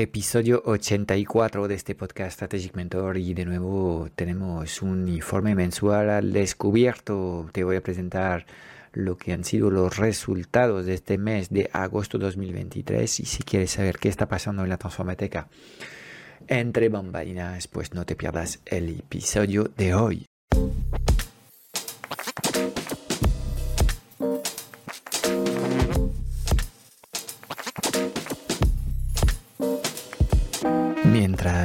Episodio 84 de este podcast Strategic Mentor y de nuevo tenemos un informe mensual al descubierto. Te voy a presentar lo que han sido los resultados de este mes de agosto 2023 y si quieres saber qué está pasando en la transformateca entre bambalinas, pues no te pierdas el episodio de hoy.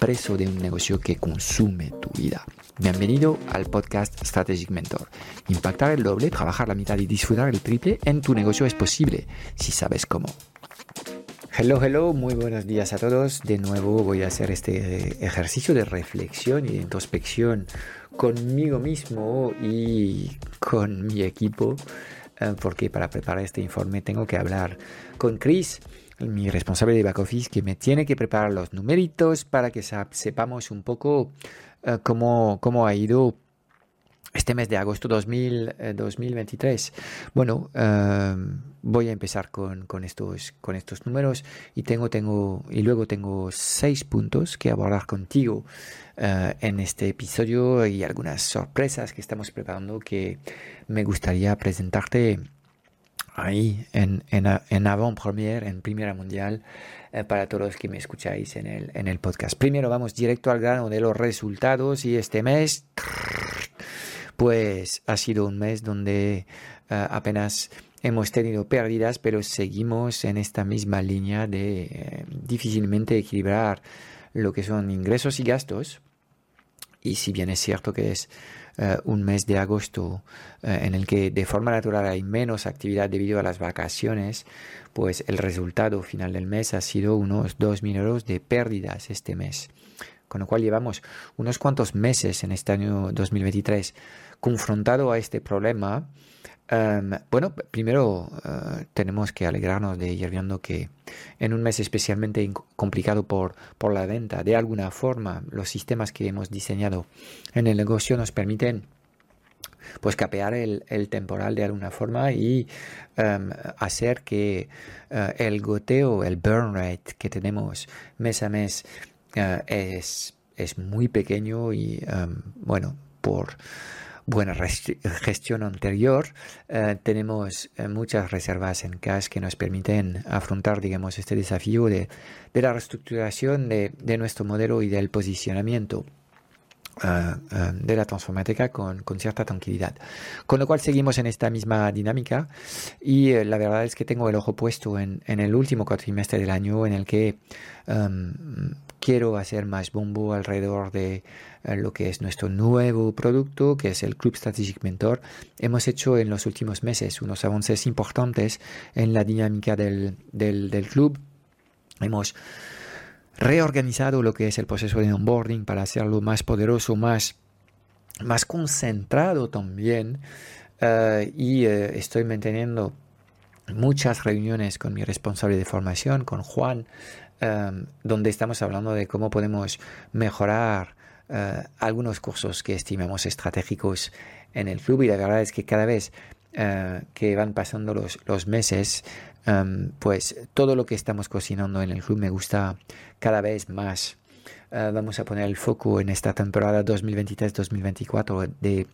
preso de un negocio que consume tu vida. Bienvenido al podcast Strategic Mentor. Impactar el doble, trabajar la mitad y disfrutar el triple en tu negocio es posible si sabes cómo. Hello, hello, muy buenos días a todos. De nuevo voy a hacer este ejercicio de reflexión y de introspección conmigo mismo y con mi equipo, eh, porque para preparar este informe tengo que hablar con Chris mi responsable de back office, que me tiene que preparar los numeritos para que sepamos un poco eh, cómo, cómo ha ido este mes de agosto 2000, 2023. Eh, bueno, eh, voy a empezar con, con, estos, con estos números y, tengo, tengo, y luego tengo seis puntos que abordar contigo en este episodio y algunas sorpresas que estamos preparando que me gustaría presentarte ahí en, en, en avant-première, en Primera Mundial, eh, para todos los que me escucháis en el, en el podcast. Primero vamos directo al grano de los resultados y este mes, pues ha sido un mes donde eh, apenas hemos tenido pérdidas, pero seguimos en esta misma línea de eh, difícilmente equilibrar lo que son ingresos y gastos. Y si bien es cierto que es eh, un mes de agosto eh, en el que de forma natural hay menos actividad debido a las vacaciones, pues el resultado final del mes ha sido unos 2.000 euros de pérdidas este mes. Con lo cual llevamos unos cuantos meses en este año 2023 confrontado a este problema. Em, bueno, primero eh, tenemos que alegrarnos de ir viendo que en un mes especialmente complicado por, por la venta, de alguna forma los sistemas que hemos diseñado en el negocio nos permiten pues capear el, temporal de alguna forma y em, hacer que eh, el goteo, el burn rate que tenemos mes a mes eh, es, es muy pequeño y em, bueno, por buena gestión anterior, eh, tenemos eh, muchas reservas en cash que nos permiten afrontar, digamos, este desafío de, la reestructuración de, nuestro modelo y del posicionamiento. Eh, de la transformática con, cierta tranquilidad. Con lo cual seguimos en esta misma dinámica y la verdad es que tengo el ojo puesto en, el último cuatrimestre del año en el que em, quiero hacer más bombo alrededor de eh, lo que es nuestro nuevo producto, que es el Club Strategic Mentor. Hemos hecho en los últimos meses unos avances importantes en la dinámica del, del, club. Hemos reorganizado lo que es el proceso de onboarding para hacerlo más poderoso, más, más concentrado también. Eh, y eh, estoy manteniendo muchas reuniones con mi responsable de formación, con Juan, Em, donde estamos hablando de cómo podemos mejorar eh, algunos cursos que estimamos estratégicos en el club y la verdad es que cada vez eh, que van pasando los, los meses, em, pues todo lo que estamos cocinando en el club me gusta cada vez más. Eh, vamos a poner el foco en esta temporada 2023-2024 de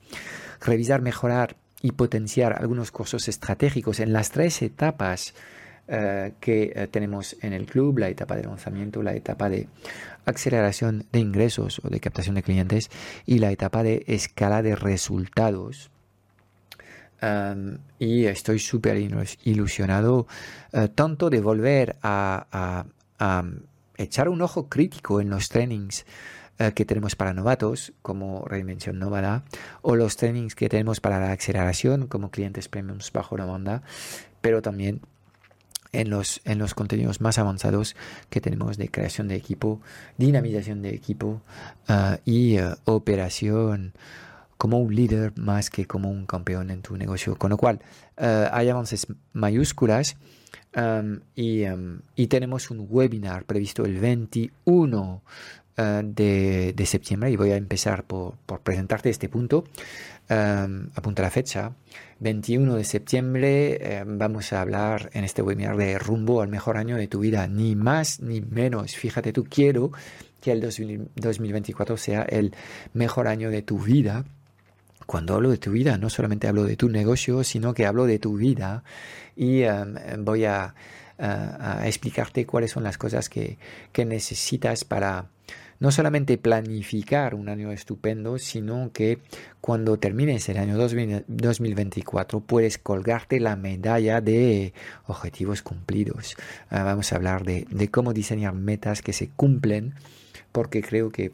revisar, mejorar y potenciar algunos cursos estratégicos en las tres etapas eh, que eh, tenemos en el club, la etapa de lanzamiento, la etapa de aceleración de ingresos o de captación de clientes y la etapa de escala de resultados. y estoy súper ilusionado eh, tanto de volver a, echar un ojo crítico en los trainings que tenemos para novatos, como Reinvención Nómada, o los trainings que tenemos para la aceleración, como clientes premiums bajo la banda, pero también en los, en los contenidos más avanzados que tenemos de creación de equipo, dinamización de equipo uh, y uh, operación como un líder más que como un campeón en tu negocio. Con lo cual, uh, hay avances mayúsculas y, y, tenemos un webinar previsto el 21 de, de, septiembre y voy a empezar por, por presentarte este punto. Um, apunta la fecha. 21 de septiembre eh, vamos a hablar en este webinar de rumbo al mejor año de tu vida, ni más ni menos. Fíjate, tú quiero que el 2024 sea el mejor año de tu vida. Cuando hablo de tu vida, no solamente hablo de tu negocio, sino que hablo de tu vida y um, voy a, a, explicarte cuáles son las cosas que, que necesitas para no solamente planificar un año estupendo, sino que cuando termines el año 2024 puedes colgarte la medalla de objetivos cumplidos. Ah, vamos a hablar de, cómo diseñar metas que se cumplen, porque creo que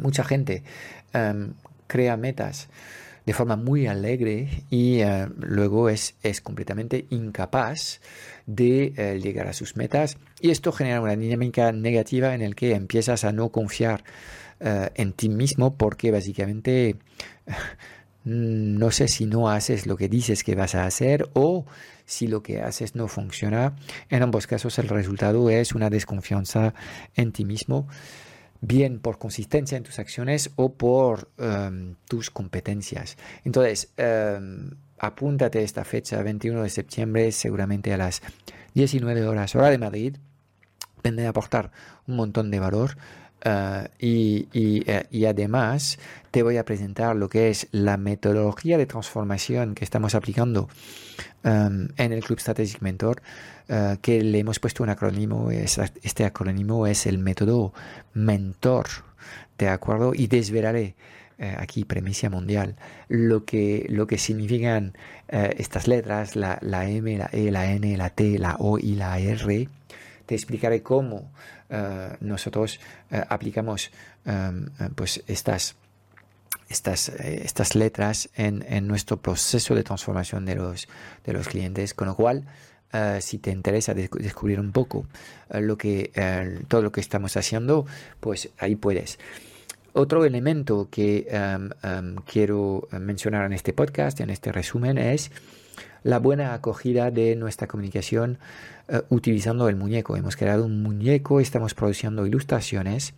mucha gente crea metas de forma muy alegre y eh, luego es, es completamente incapaz de eh, llegar a sus metas y esto genera una dinámica negativa en el que empiezas a no confiar eh, en ti mismo porque básicamente no sé si no haces lo que dices que vas a hacer o si lo que haces no funciona. En ambos casos el resultado es una desconfianza en ti mismo bien por consistencia en tus acciones o por em, tus competencias. Entonces, um, apúntate esta fecha, 21 de septiembre, seguramente a las 19 horas hora de Madrid. Vendré a aportar un montón de valor. Uh, y, y, uh, y, además te voy a presentar lo que es la metodología de transformación que estamos aplicando um, en el Club Strategic Mentor eh, que le hemos puesto un acrónimo, este acrónimo es el método mentor, ¿de acuerdo? Y desvelaré eh, aquí premisa mundial lo que, lo que significan eh, estas letras, la, la, M, la E, la N, la T, la O y la R. Te explicaré cómo nosotros aplicamos pues estas estas, estas letras en, en, nuestro proceso de transformación de los, de los clientes, con lo cual eh, si te interesa descubrir un poco eh, lo que, eh, todo lo que estamos haciendo, pues ahí puedes. Otro elemento que quiero mencionar en este podcast, en este resumen, es la buena acogida de nuestra comunicación utilizando el muñeco. Hemos creado un muñeco, estamos produciendo ilustraciones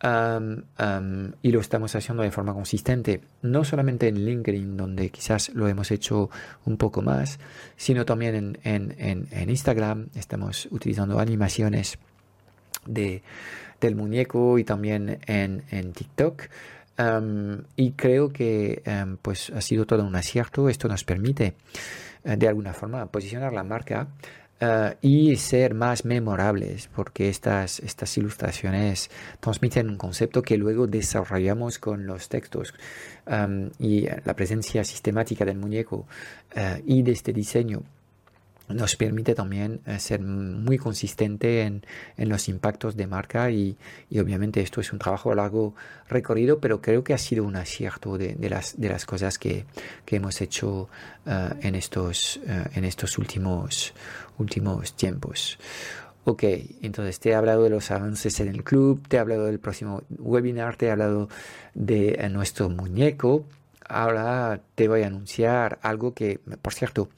y lo estamos haciendo de forma consistente, no solamente en LinkedIn, donde quizás lo hemos hecho un poco más, sino también en, Instagram. Estamos utilizando animaciones de, del muñeco y también en, TikTok. y creo que pues ha sido todo un acierto. Esto nos permite eh, de alguna forma posicionar la marca eh, y ser más memorables, porque estas, estas ilustraciones transmiten un concepto que luego desarrollamos con los textos y la presencia sistemática del muñeco uh, y de este diseño nos permite también eh, ser muy consistente en, en, los impactos de marca y, y, obviamente esto es un trabajo a largo recorrido, pero creo que ha sido un acierto de, de, las, de las cosas que, que hemos hecho uh, en, estos, uh, en estos últimos, últimos tiempos. Ok, entonces te he hablado de los avances en el club, te he hablado del próximo webinar, te he hablado de nuestro muñeco. Ahora te voy a anunciar algo que, por cierto,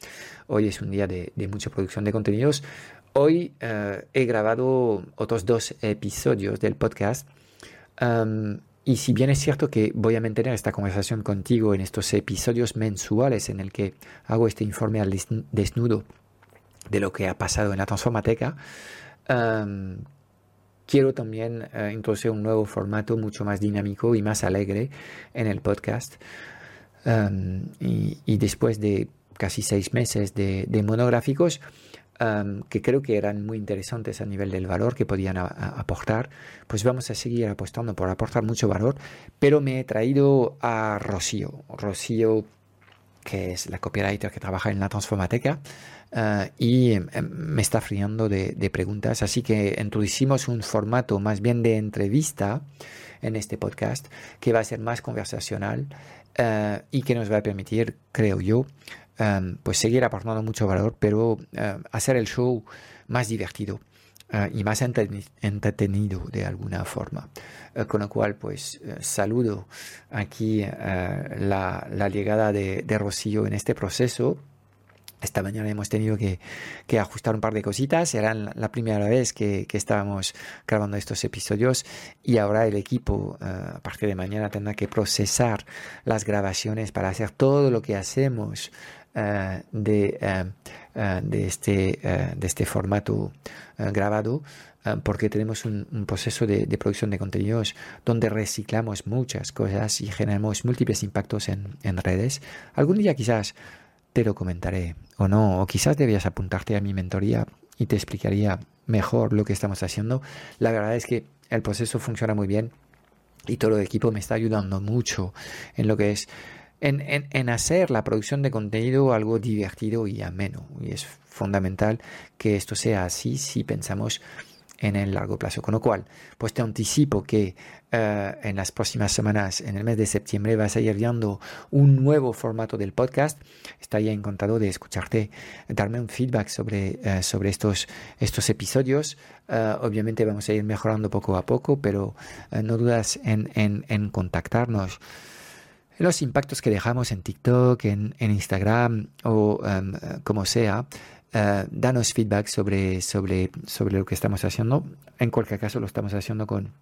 Hoy es un día de, mucha producción de contenidos. Hoy eh, he grabado otros dos episodios del podcast. y si bien es cierto que voy a mantener esta conversación contigo en estos episodios mensuales en el que hago este informe al desnudo de lo que ha pasado en la Transformateca, quiero también uh, introducir un nuevo formato mucho más dinámico y más alegre en el podcast. Y, después de casi seis meses de, monográficos que creo que eran muy interesantes a nivel del valor que podían aportar, pues vamos a seguir apostando por aportar mucho valor, pero me he traído a Rocío, Rocío que es la copywriter que trabaja en la Transformateca, ah, y em, em, me está friando de, preguntas. Así que introducimos un formato más bien de entrevista en este podcast que va a ser más conversacional ah, y que nos va a permitir, creo yo, em, pues seguir aportando mucho valor, pero em, hacer el show más divertido. Eh, y más entretenido de alguna forma. Eh, con lo cual, pues eh, saludo aquí la, llegada de Rocío en este proceso esta mañana hemos tenido que, ajustar un par de cositas. Era la primera vez que, estábamos grabando estos episodios y ahora el equipo, a partir de mañana, tendrá que procesar las grabaciones para hacer todo lo que hacemos eh, de, eh, eh, este, de este formato grabado porque tenemos un, proceso de, producción de contenidos donde reciclamos muchas cosas y generamos múltiples impactos en, redes. Algún día quizás te lo comentaré o no, o quizás debías apuntarte a mi mentoría y te explicaría mejor lo que estamos haciendo. La verdad es que el proceso funciona muy bien y todo el equipo me está ayudando mucho en lo que es en, en, en, hacer la producción de contenido algo divertido y ameno. Y es fundamental que esto sea así si pensamos en el largo plazo. Con lo cual, pues te anticipo que eh, en las próximas semanas, en el mes de septiembre, vas a ir viendo un nuevo formato del podcast. Estaría encantado de escucharte, darme un feedback sobre, eh, sobre estos, estos episodios. Eh, obviamente vamos a ir mejorando poco a poco, pero no dudas en, en, en contactarnos los impactos que dejamos en TikTok, en, Instagram o em, como sea, uh, danos feedback sobre, sobre, sobre lo que estamos haciendo. En cualquier caso, lo estamos haciendo con,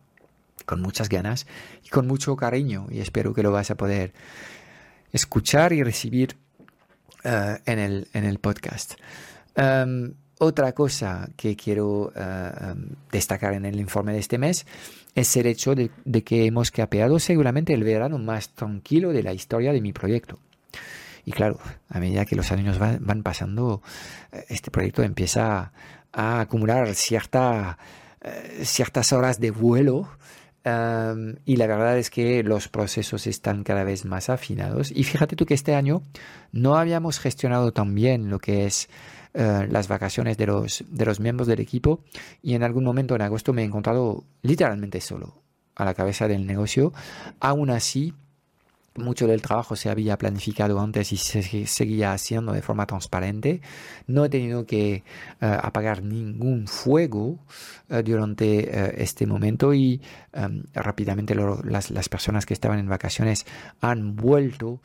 con muchas ganas y con mucho cariño y espero que lo vas a poder escuchar y recibir uh, en, el, en el podcast. Um, otra cosa que quiero eh, em, destacar en el informe de este mes es el hecho de, que hemos capeado seguramente el verano más tranquilo de la historia de mi proyecto. Y claro, a medida que los años van, pasando, eh, este proyecto empieza a acumular eh, ciertas horas de vuelo em, y la verdad es que los procesos están cada vez más afinados. Y fíjate tú que este año no habíamos gestionado tan bien lo que es eh, las vacaciones de los, de los miembros del equipo y en algún momento en agosto me he encontrado literalmente solo a la cabeza del negocio. Aún así, mucho del trabajo se había planificado antes y se seguía haciendo de forma transparente. No he tenido que eh, apagar ningún fuego eh, durante este momento y em, rápidamente las, personas que estaban en vacaciones han vuelto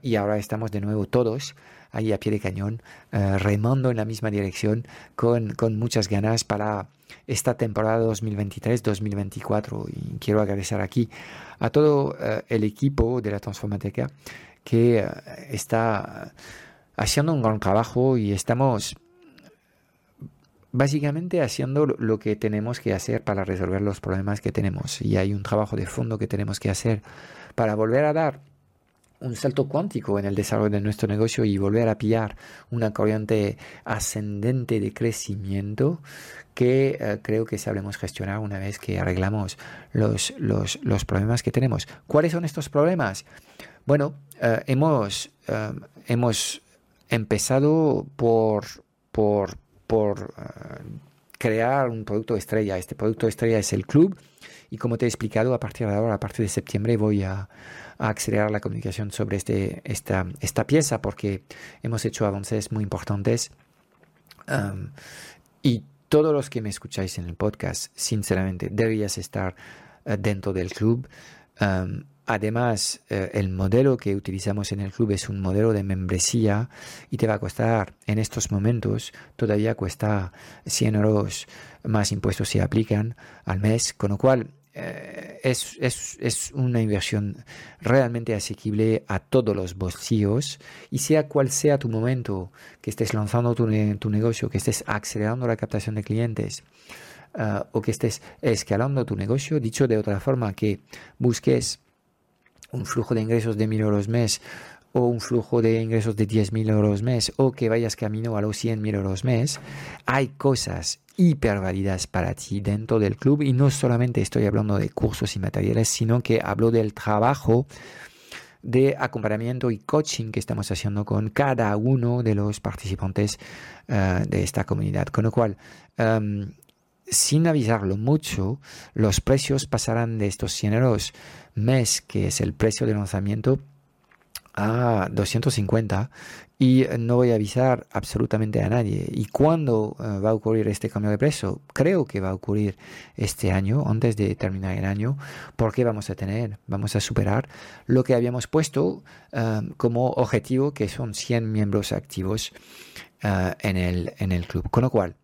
y ahora estamos de nuevo todos ahí a pie de cañón, eh, remando en la misma dirección con, con muchas ganas para esta temporada 2023-2024. Y quiero agradecer aquí a todo eh, el equipo de la Transformateca que eh, está haciendo un gran trabajo y estamos básicamente haciendo lo que tenemos que hacer para resolver los problemas que tenemos. Y hay un trabajo de fondo que tenemos que hacer para volver a dar un salto cuántico en el desarrollo de nuestro negocio y volver a pillar una corriente ascendente de crecimiento que eh, creo que sabremos gestionar una vez que arreglamos los, los, los, problemas que tenemos. ¿Cuáles son estos problemas? Bueno, eh, hemos, eh, hemos empezado por, por, por crear un producto estrella. Este producto estrella es el club y como te he explicado, a partir de ahora, a partir de septiembre, voy a a acelerar la comunicación sobre este, esta, esta pieza porque hemos hecho avances muy importantes. Um, y todos los que me escucháis en el podcast, sinceramente, deberías estar uh, dentro del club. Um, además, uh, el modelo que utilizamos en el club es un modelo de membresía y te va a costar, en estos momentos, todavía cuesta 100 euros más impuestos se aplican al mes, con lo cual eh, es, es, es, una inversión realmente asequible a todos los bolsillos y sea cual sea tu momento, que estés lanzando tu, tu negocio, que estés acelerando la captación de clientes uh, o que estés escalando tu negocio, dicho de otra forma, que busques un flujo de ingresos de mil euros mes o un flujo de ingresos de 10.000 euros mes o que vayas camino a los 100.000 euros mes, hay cosas hiperválidas para ti dentro del club y no solamente estoy hablando de cursos y materiales, sino que hablo del trabajo de acompañamiento y coaching que estamos haciendo con cada uno de los participantes eh, de esta comunidad. Con lo cual, em, sin avisarlo mucho, los precios pasarán de estos 100 euros mes, que es el precio de lanzamiento, a 250 y no voy a avisar absolutamente a nadie. ¿Y cuándo eh, va a ocurrir este cambio de precio? Creo que va a ocurrir este año, antes de terminar el año, porque vamos a tener, vamos a superar lo que habíamos puesto eh, como objetivo, que son 100 miembros activos eh, en, el, en el club. Con lo cual,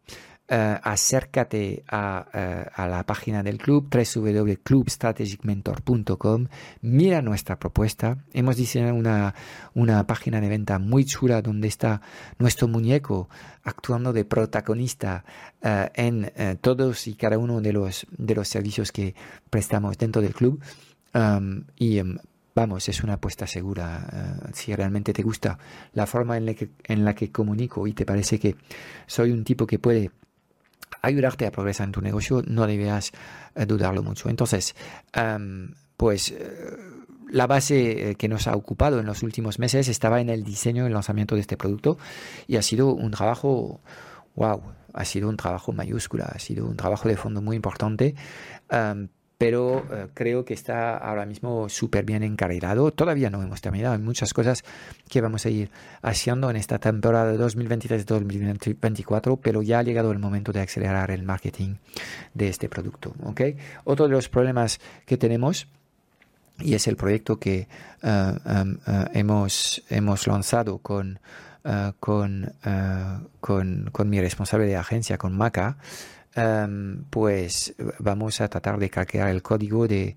eh, acércate a, eh, a, la página del club www.clubstrategicmentor.com mira nuestra propuesta hemos diseñado una, una página de venta muy chula donde está nuestro muñeco actuando de protagonista uh, en todos y cada uno de los, de los servicios que prestamos dentro del club y um, vamos, es una apuesta segura. Si realmente te gusta la forma en la, que, en la que comunico y te parece que soy un tipo que puede ayudarte a progresar en tu negocio, no debías eh, dudarlo mucho. Entonces, um, pues eh, la base eh, que nos ha ocupado en los últimos meses estaba en el diseño y el lanzamiento de este producto y ha sido un trabajo, wow, ha sido un trabajo mayúscula, ha sido un trabajo de fondo muy importante. Um, pero eh, creo que está ahora mismo súper bien encarrilado. Todavía no hemos terminado. Hay muchas cosas que vamos a ir haciendo en esta temporada 2023-2024, pero ya ha llegado el momento de acelerar el marketing de este producto. ¿okay? Otro de los problemas que tenemos y es el proyecto que uh, um, uh, hemos, hemos lanzado con, con, con, con, mi responsable de agencia, con Maca, um, pues vamos a tratar de craquear el código de,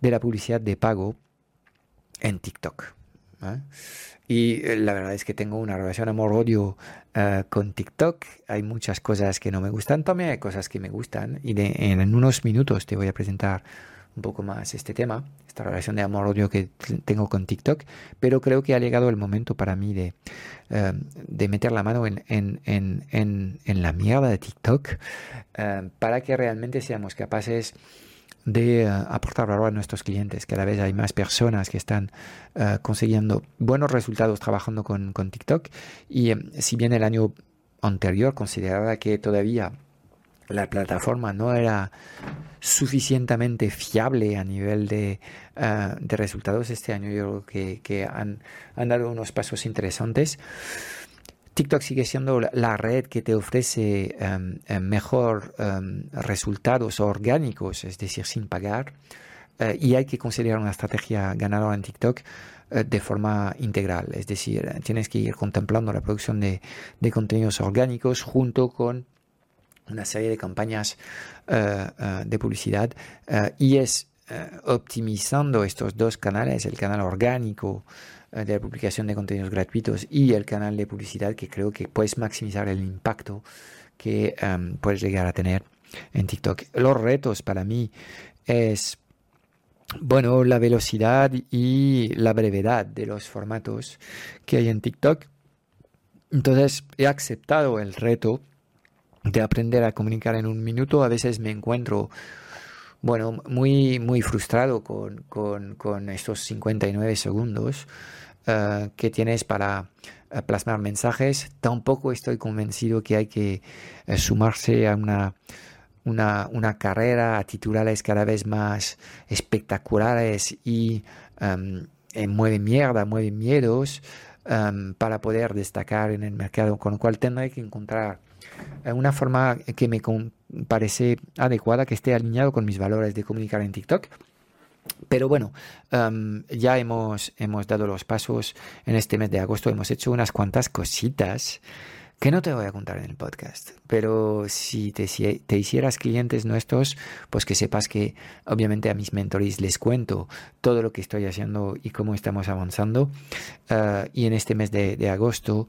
de la publicidad de pago en TikTok. ¿eh? Y la verdad es que tengo una relación amor-odio uh, con TikTok. Hay muchas cosas que no me gustan, también hay cosas que me gustan. Y en unos minutos te voy a presentar un poco más este tema, esta relación de amor-odio que tengo con TikTok, pero creo que ha llegado el momento para mí de, uh, de meter la mano en, en, en, en, la mierda de TikTok uh, para que realmente seamos capaces de uh, aportar valor a nuestros clientes. Cada vez hay más personas que están consiguiendo buenos resultados trabajando con, con TikTok y um, si bien el año anterior consideraba que todavía la plataforma no era suficientemente fiable a nivel de, uh, de resultados este año. Yo creo que, han, dado unos pasos interesantes. TikTok sigue siendo la red que te ofrece um, mejor um, resultados orgánicos, es decir, sin pagar. Uh, y hay que considerar una estrategia ganadora en TikTok uh, de forma integral. Es decir, tienes que ir contemplando la producción de contenidos orgánicos junto con una serie de campañas uh, uh, de publicidad uh, y es optimizando estos dos canales, el canal orgánico de la publicación de contenidos gratuitos y el canal de publicidad que creo que puedes maximizar el impacto que um, puedes llegar a tener en TikTok. Los retos para mí es bueno, la velocidad y la brevedad de los formatos que hay en TikTok. Entonces he aceptado el reto de aprender a comunicar en un minuto, a veces me encuentro, bueno, muy, muy frustrado con, con, estos 59 segundos uh, que tienes para uh, plasmar mensajes. Tampoco estoy convencido que hay que uh, sumarse a una, una, una, carrera a titulares cada vez más espectaculares y um, mueve mierda, mueve miedos um, para poder destacar en el mercado, con lo cual tendré que encontrar una forma que me parece adecuada, que esté alineado con mis valores de comunicar en TikTok. Pero bueno, um, ya hemos, hemos dado los pasos en este mes de agosto, hemos hecho unas cuantas cositas que no te voy a contar en el podcast, pero si te, hicieras clientes nuestros, pues que sepas que obviamente a mis mentores les cuento todo lo que estoy haciendo y cómo estamos avanzando. Uh, y en este mes de, agosto,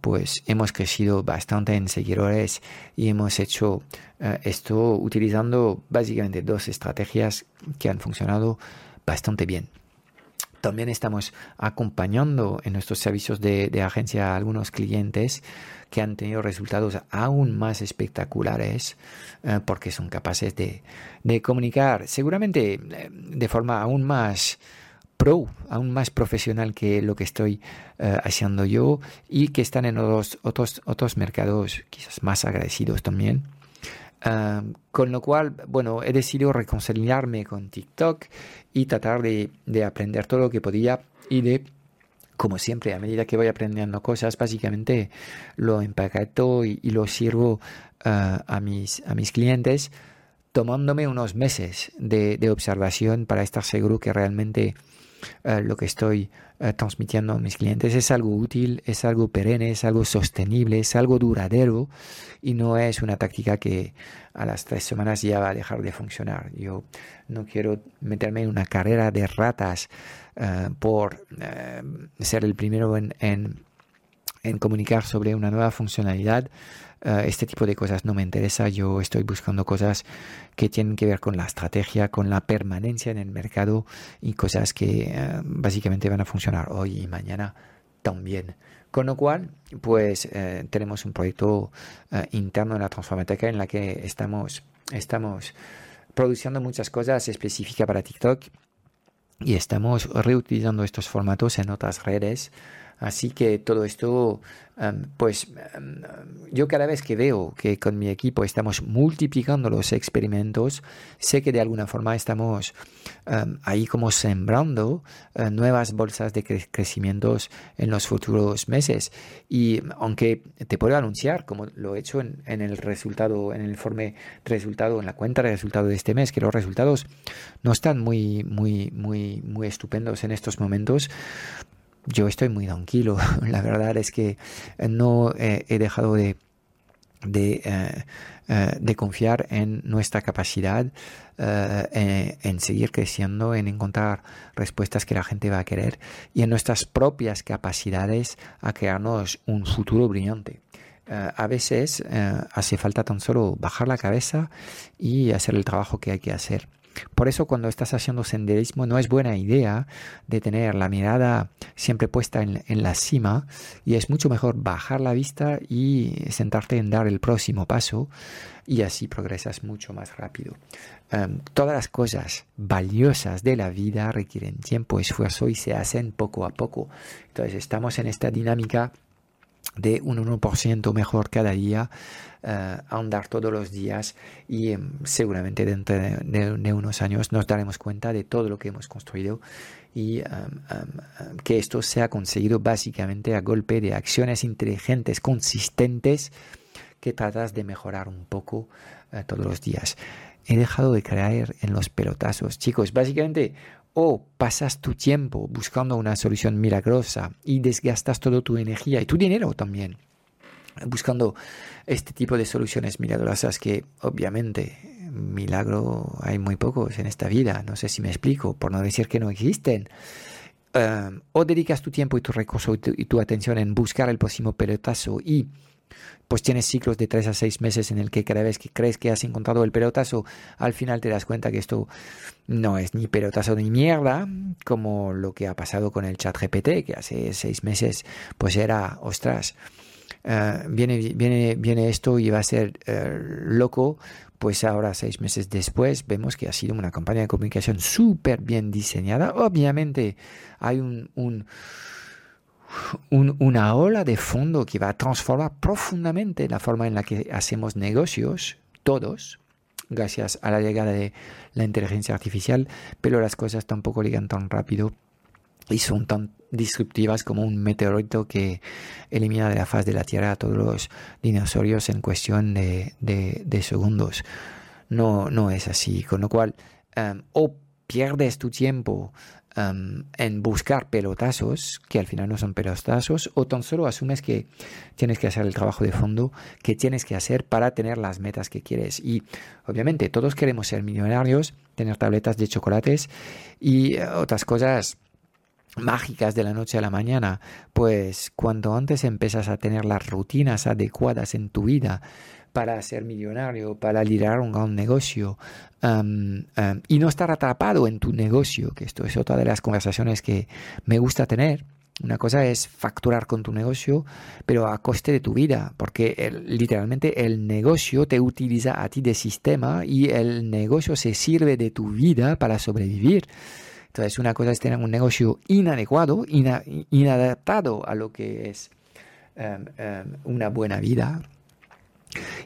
pues hemos crecido bastante en seguidores y hemos hecho uh, esto utilizando básicamente dos estrategias que han funcionado bastante bien. También estamos acompañando en nuestros servicios de, agencia a algunos clientes que han tenido resultados aún más espectaculares eh, porque son capaces de, comunicar seguramente eh, de forma aún más pro, aún más profesional que lo que estoy uh, haciendo yo y que están en otros, otros, otros mercados quizás más agradecidos también. Con lo cual, bueno, he decidido reconciliarme con TikTok y tratar de, de, aprender todo lo que podía y de como siempre, a medida que voy aprendiendo cosas, básicamente lo empaqueto y, lo sirvo uh, a, mis, a mis clientes, tomándome unos meses de, de observación para estar seguro que realmente uh, lo que estoy uh, transmitiendo a mis clientes es algo útil, es algo perenne, es algo sostenible, es algo duradero y no es una táctica que a las tres semanas ya va a dejar de funcionar. Yo no quiero meterme en una carrera de ratas eh, por eh, ser el primero en, en, comunicar sobre una nueva funcionalidad. Eh, este tipo de cosas no me interesa. Yo estoy buscando cosas que tienen que ver con la estrategia, con la permanencia en el mercado y cosas que básicamente van a funcionar hoy y mañana también. Con lo cual, pues tenemos un proyecto interno en la Transformateca en la que estamos, estamos produciendo muchas cosas específicas para TikTok y estamos reutilizando estos formatos en otras redes. Así que todo esto, em, pues em, yo cada vez que veo que con mi equipo estamos multiplicando los experimentos, sé que de alguna forma estamos em, ahí como sembrando eh, nuevas bolsas de crecimientos en los futuros meses. Y aunque te puedo anunciar, como lo he hecho en, el resultado, en el informe resultado, en la cuenta de resultado de este mes, que los resultados no están muy, muy, muy, muy estupendos en estos momentos, yo estoy muy tranquilo. La verdad es que no he dejado de, eh, eh, de, confiar en nuestra capacidad eh, en, seguir creciendo, en encontrar respuestas que la gente va a querer y en nuestras propias capacidades a crearnos un futuro brillante. a veces hace falta tan solo bajar la cabeza y hacer el trabajo que hay que hacer. Por eso cuando estás haciendo senderismo no es buena idea de tener la mirada siempre puesta en, la cima y es mucho mejor bajar la vista y sentarte en dar el próximo paso y así progresas mucho más rápido. Em, todas las cosas valiosas de la vida requieren tiempo, esfuerzo y se hacen poco a poco. Entonces estamos en esta dinámica de un 1% mejor cada día, uh, andar todos los días y um, seguramente dentro de, unos años nos daremos cuenta de todo lo que hemos construido y um, que esto se ha conseguido básicamente a golpe de acciones inteligentes, consistentes, que tratas de mejorar un poco todos los días. He dejado de caer en los pelotazos. Chicos, básicamente o pasas tu tiempo buscando una solución milagrosa y desgastas toda tu energía y tu dinero también buscando este tipo de soluciones milagrosas que obviamente milagro hay muy pocos en esta vida, no sé si me explico, por no decir que no existen. Em, o dedicas tu tiempo y tu recurso y tu, y tu atención en buscar el próximo pelotazo y pues tienes ciclos de tres a seis meses en el que cada vez que crees que has encontrado el pelotazo, al final te das cuenta que esto no es ni pelotazo ni mierda, como lo que ha pasado con el chat GPT, que hace seis meses pues era, ostras, uh, viene, viene, viene esto y va a ser uh, loco, pues ahora seis meses después vemos que ha sido una campaña de comunicación súper bien diseñada. Obviamente hay un una ola de fondo que va a transformar profundamente la forma en la que hacemos negocios, todos, gracias a la llegada de la inteligencia artificial, pero las cosas tampoco llegan tan rápido y son tan disruptivas como un meteorito que elimina de la faz de la Tierra a todos los dinosaurios en cuestión de, de, segundos. No, no es así, con lo cual um, o pierdes tu tiempo en buscar pelotazos, que al final no son pelotazos, o tan solo asumes que tienes que hacer el trabajo de fondo que tienes que hacer para tener las metas que quieres. Y obviamente todos queremos ser millonarios, tener tabletas de chocolates y eh, otras cosas mágicas de la noche a la mañana, pues cuando antes empiezas a tener las rutinas adecuadas en tu vida, para ser millonario, para liderar un gran negocio y no estar atrapado en tu negocio, que esto es otra de las conversaciones que me gusta tener. Una cosa es facturar con tu negocio, pero a coste de tu vida, porque literalmente el negocio te utiliza a ti de sistema y el negocio se sirve de tu vida para sobrevivir. Entonces, una cosa es tener un negocio inadecuado, inadaptado a lo que es una buena vida,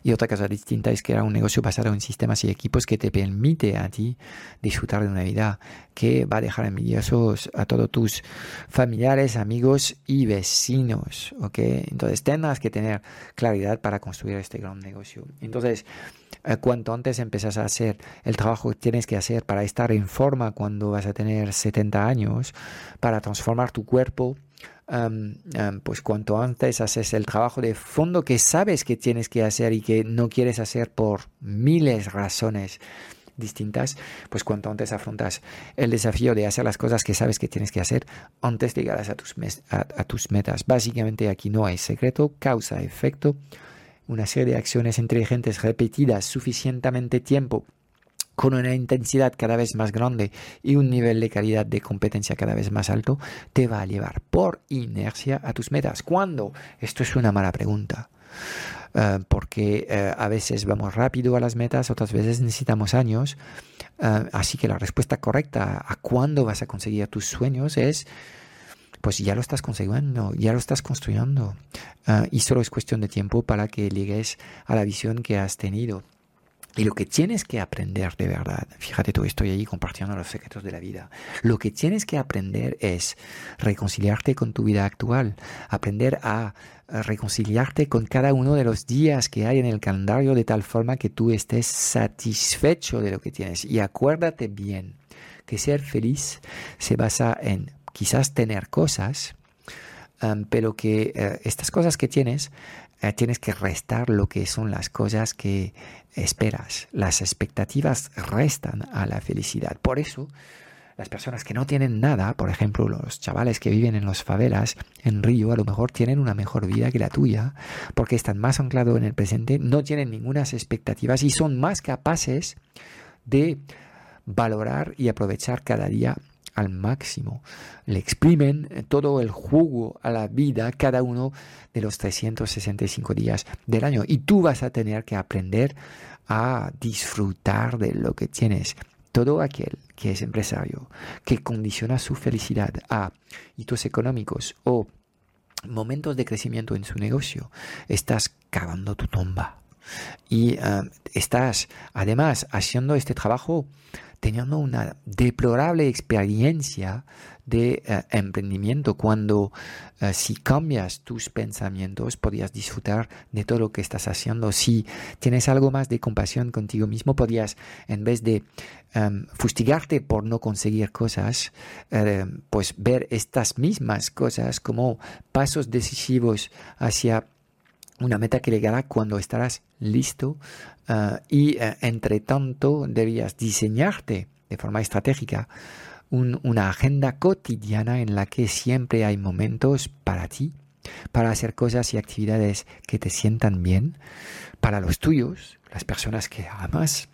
Y otra cosa distinta es que era un negocio basado en sistemas y equipos que te permite a ti disfrutar de una vida que va a dejar envidiosos a todos tus familiares, amigos y vecinos. ¿ok? Entonces tendrás que tener claridad para construir este gran negocio. Entonces, eh, cuanto antes empiezas a hacer el trabajo que tienes que hacer para estar en forma cuando vas a tener 70 años, para transformar tu cuerpo, pues cuanto antes haces el trabajo de fondo que sabes que tienes que hacer y que no quieres hacer por miles razones distintas, pues cuanto antes afrontas el desafío de hacer las cosas que sabes que tienes que hacer antes llegarás a tus, a tus metas. Básicamente aquí no hay secreto, causa, efecto, una serie de acciones inteligentes repetidas suficientemente tiempo con una intensidad cada vez más grande y un nivel de calidad de competencia cada vez más alto, te va a llevar por inercia a tus metas. ¿Cuándo? Esto es una mala pregunta. Eh, porque eh, a veces vamos rápido a las metas, otras veces necesitamos años. Eh, así que la respuesta correcta a cuándo vas a conseguir tus sueños es, pues ya lo estás consiguiendo, ya lo estás construyendo. y solo es cuestión de tiempo para que llegues a la visión que has tenido. Y lo que tienes que aprender de verdad, fíjate tú, estoy ahí compartiendo los secretos de la vida. Lo que tienes que aprender es reconciliarte con tu vida actual, aprender a reconciliarte con cada uno de los días que hay en el calendario de tal forma que tú estés satisfecho de lo que tienes. Y acuérdate bien que ser feliz se basa en quizás tener cosas, um, pero que eh, estas cosas que tienes eh, tienes que restar lo que son las cosas que esperas. Las expectativas restan a la felicidad. Por eso, las personas que no tienen nada, por ejemplo, los chavales que viven en los favelas en Río, a lo mejor tienen una mejor vida que la tuya, porque están más anclados en el presente, no tienen ninguna expectativas y son más capaces de valorar y aprovechar cada día al máximo. Le exprimen todo el jugo a la vida cada uno de los 365 días del año. Y tú vas a tener que aprender a disfrutar de lo que tienes. Todo aquel que es empresario, que condiciona su felicidad a hitos económicos o momentos de crecimiento en su negocio, estás cavando tu tumba. Y eh, estás además haciendo este trabajo teniendo una deplorable experiencia de eh, emprendimiento cuando eh, si cambias tus pensamientos podrías disfrutar de todo lo que estás haciendo. Si tienes algo más de compasión contigo mismo podrías en vez de em, fustigarte por no conseguir cosas em, pues ver estas mismas cosas como pasos decisivos hacia una meta que llegará cuando estarás listo eh, y eh, entre tanto debías diseñarte de forma estratégica una agenda cotidiana en la que siempre hay momentos para ti, para hacer cosas y actividades que te sientan bien, para los tuyos, las personas que amas.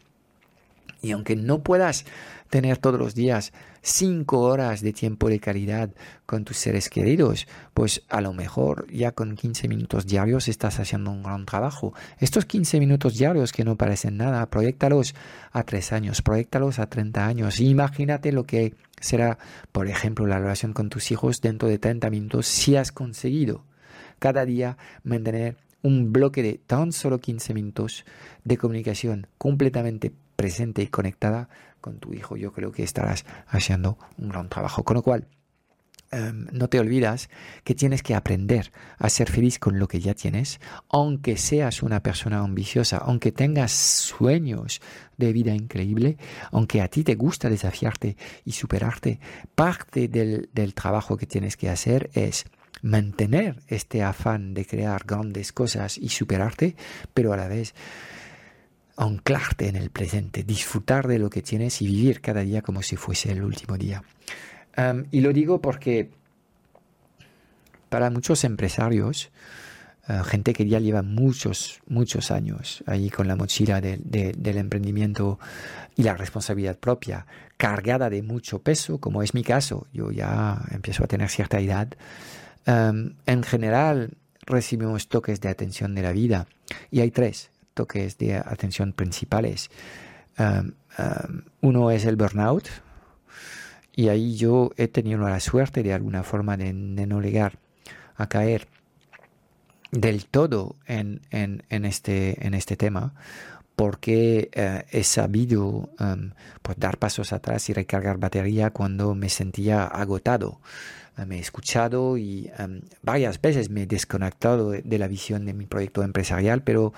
Y aunque no puedas tener todos los días cinco horas de tiempo de calidad con tus seres queridos, pues a lo mejor ya con 15 minutos diarios estás haciendo un gran trabajo. Estos 15 minutos diarios que no parecen nada, proyectalos a tres años, proyectalos a 30 años. Imagínate lo que será, por ejemplo, la relación con tus hijos dentro de 30 minutos si has conseguido cada día mantener un bloque de tan solo 15 minutos de comunicación completamente presente y conectada con tu hijo, yo creo que estarás haciendo un gran trabajo. Con lo cual, em, no te olvidas que tienes que aprender a ser feliz con lo que ya tienes, aunque seas una persona ambiciosa, aunque tengas sueños de vida increíble, aunque a ti te gusta desafiarte y superarte, parte del, del trabajo que tienes que hacer es mantener este afán de crear grandes cosas y superarte, pero a la vez anclarte en el presente, disfrutar de lo que tienes y vivir cada día como si fuese el último día. y lo digo porque para muchos empresarios, eh, gente que ya lleva muchos, muchos años ahí con la mochila del emprendimiento y la responsabilidad propia, cargada de mucho peso, como es mi caso, yo ya empiezo a tener cierta edad, en general recibimos toques de atención de la vida y hay tres que es de atención principales. uno es el burnout, y ahí yo he tenido la suerte de alguna forma de, no llegar a caer del todo en, este, en este tema porque eh, he sabido em, pues dar pasos atrás y recargar batería cuando me sentía agotado. Me he escuchado y em, varias veces me he desconectado de, la visión de mi proyecto empresarial, pero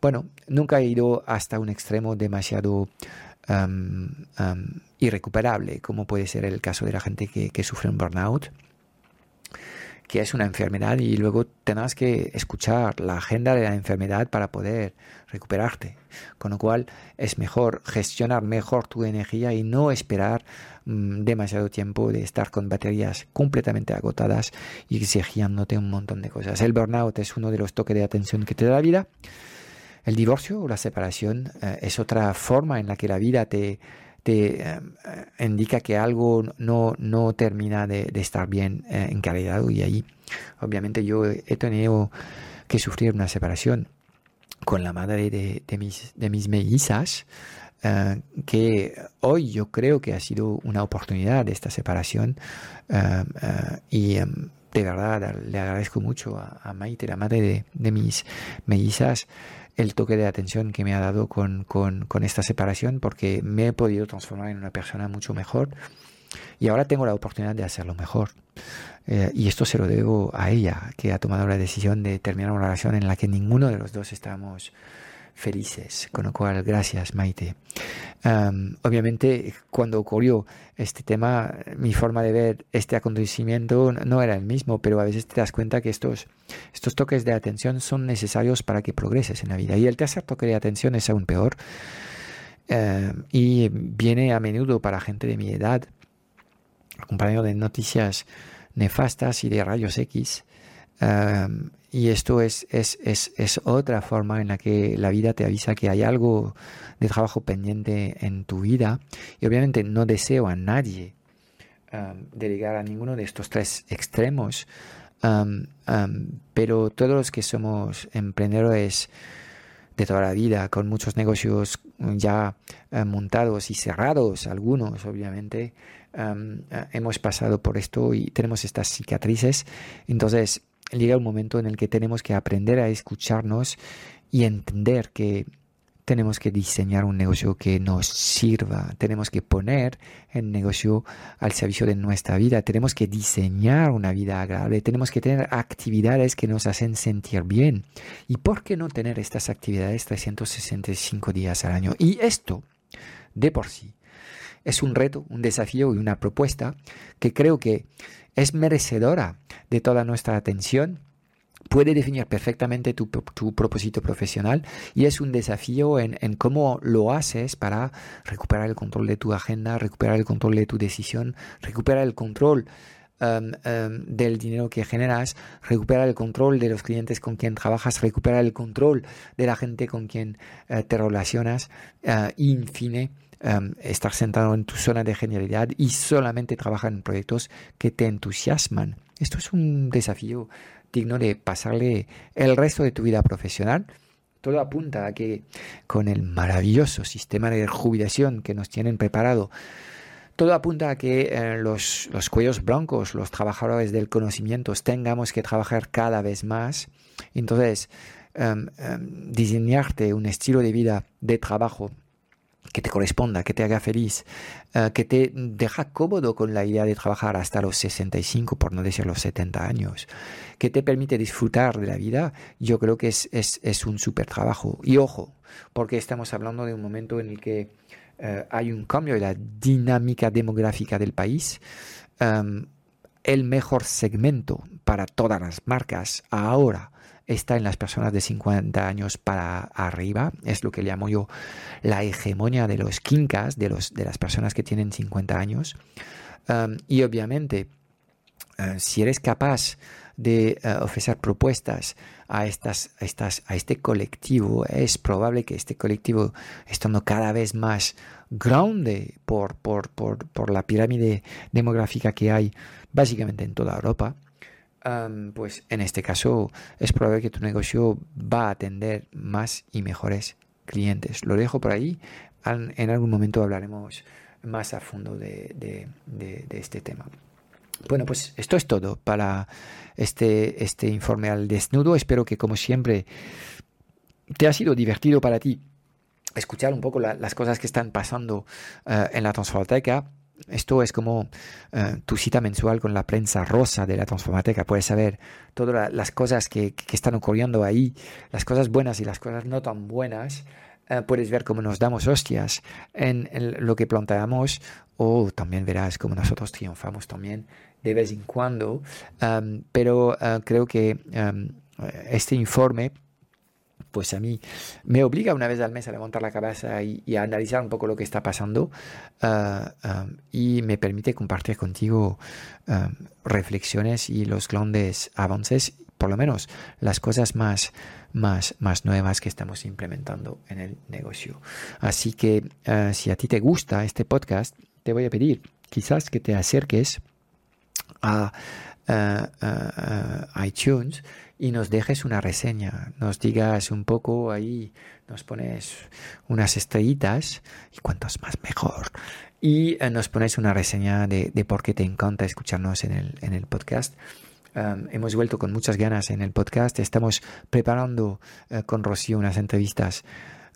bueno, nunca he ido hasta un extremo demasiado em, irrecuperable, como puede ser el caso de la gente que, sufre un burnout que es una enfermedad y luego tendrás que escuchar la agenda de la enfermedad para poder recuperarte. Con lo cual es mejor gestionar mejor tu energía y no esperar mm, demasiado tiempo de estar con baterías completamente agotadas y exigiéndote un montón de cosas. El burnout es uno de los toques de atención que te da la vida. El divorcio o la separación eh, es otra forma en la que la vida te te eh, indica que algo no, no termina de, estar bien eh, encargado y ahí obviamente yo he tenido que sufrir una separación con la madre de, mis, de mis mellizas eh, que hoy yo creo que ha sido una oportunidad de esta separación y de verdad le agradezco mucho a, a Maite, la madre de, de mis mellizas, el toque de atención que me ha dado con, esta separación porque me he podido transformar en una persona mucho mejor y ahora tengo la oportunidad de hacerlo mejor. Eh, y esto se lo debo a ella, que ha tomado la decisión de terminar una relación en la que ninguno de los dos estamos felices. Con lo cual, gracias, Maite. obviamente, cuando ocurrió este tema, mi forma de ver este acontecimiento no era el mismo, pero a veces te das cuenta que estos, estos toques de atención son necesarios para que progreses en la vida. Y el tercer toque de atención es aún peor. y viene a menudo para gente de mi edad, acompañado de noticias nefastas y de rayos X. Y esto es, es, es, es, otra forma en la que la vida te avisa que hay algo de trabajo pendiente en tu vida. Y obviamente no deseo a nadie um, delegar a ninguno de estos tres extremos. Um, um, pero todos los que somos emprendedores de toda la vida, con muchos negocios ya uh, montados y cerrados, algunos obviamente, uh, hemos pasado por esto y tenemos estas cicatrices. Entonces, llega un momento en el que tenemos que aprender a escucharnos y entender que tenemos que diseñar un negocio que nos sirva, tenemos que poner el negocio al servicio de nuestra vida, tenemos que diseñar una vida agradable, tenemos que tener actividades que nos hacen sentir bien. ¿Y por qué no tener estas actividades 365 días al año? Y esto, de por sí, es un reto, un desafío y una propuesta que creo que es merecedora de toda nuestra atención. Puede definir perfectamente tu, propósito profesional y es un desafío en, cómo lo haces para recuperar el control de tu agenda, recuperar el control de tu decisión, recuperar el control um, um, del dinero que generas, recuperar el control de los clientes con quien trabajas, recuperar el control de la gente con quien uh, te relacionas uh, y, en fin, um, estar sentado en tu zona de genialidad y solamente trabajar en proyectos que te entusiasman. Esto es un desafío digno de pasarle el resto de tu vida profesional. Todo apunta a que con el maravilloso sistema de jubilación que nos tienen preparado, todo apunta a que eh, los, los, cuellos blancos, los trabajadores del conocimiento, tengamos que trabajar cada vez más. Entonces, em, em, diseñarte un estilo de vida de trabajo que te corresponda, que te haga feliz, eh, que te deja cómodo con la idea de trabajar hasta los 65, por no decir los 70 años, que te permite disfrutar de la vida, yo creo que es, es, un súper trabajo. Y ojo, porque estamos hablando de un momento en el que eh, hay un cambio en la dinámica demográfica del país. Em, el mejor segmento para todas las marcas ahora está en las personas de 50 años para arriba, es lo que llamo yo la hegemonía de los quincas, de, los, de las personas que tienen 50 años. Y obviamente, uh, si eres capaz de uh, ofrecer propuestas a, estas, estas, a este colectivo, es probable que este colectivo, estando cada vez más grande por, por, por, por la pirámide demográfica que hay básicamente en toda Europa, pues en este caso es probable que tu negocio va a atender más y mejores clientes. Lo dejo por ahí. En algún momento hablaremos más a fondo de, este tema. Bueno, pues esto es todo para este, este informe al desnudo. Espero que, como siempre, te ha sido divertido para ti escuchar un poco las cosas que están pasando eh, en la Transformateca. Esto es como eh, tu cita mensual con la prensa rosa de la Transformateca. Puedes saber todas las cosas que, están ocurriendo ahí, las cosas buenas y las cosas no tan buenas. Eh, puedes ver cómo nos damos hostias en, lo que planteamos o también verás cómo nosotros triunfamos también de vez en cuando. Um, pero creo que um, este informe pues a mí me obliga una vez al mes a levantar la cabeza y, a analizar un poco lo que está pasando ah, ah, y me permite compartir contigo ah, reflexiones y los grandes avances, por lo menos las cosas más, más, más nuevas que estamos implementando en el negocio. Así que si a ti te gusta este podcast, te voy a pedir quizás que te acerques a iTunes y nos dejes una reseña, nos digas un poco ahí, nos pones unas estrellitas y cuantos más mejor. Y eh, nos pones una reseña de, por qué te encanta escucharnos en el, en el podcast. hemos vuelto con muchas ganas en el podcast. Estamos preparando eh, con Rocío unas entrevistas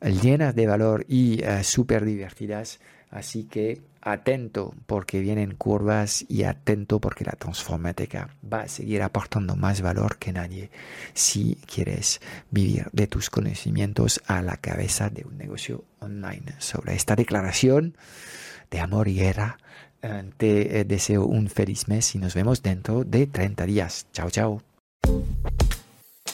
llenas de valor y uh, súper divertidas. Así que atento porque vienen curvas y atento porque la transformática va a seguir aportando más valor que nadie si quieres vivir de tus conocimientos a la cabeza de un negocio online. Sobre esta declaración de amor y guerra, eh, te eh, deseo un feliz mes y nos vemos dentro de 30 días. Chao, chao.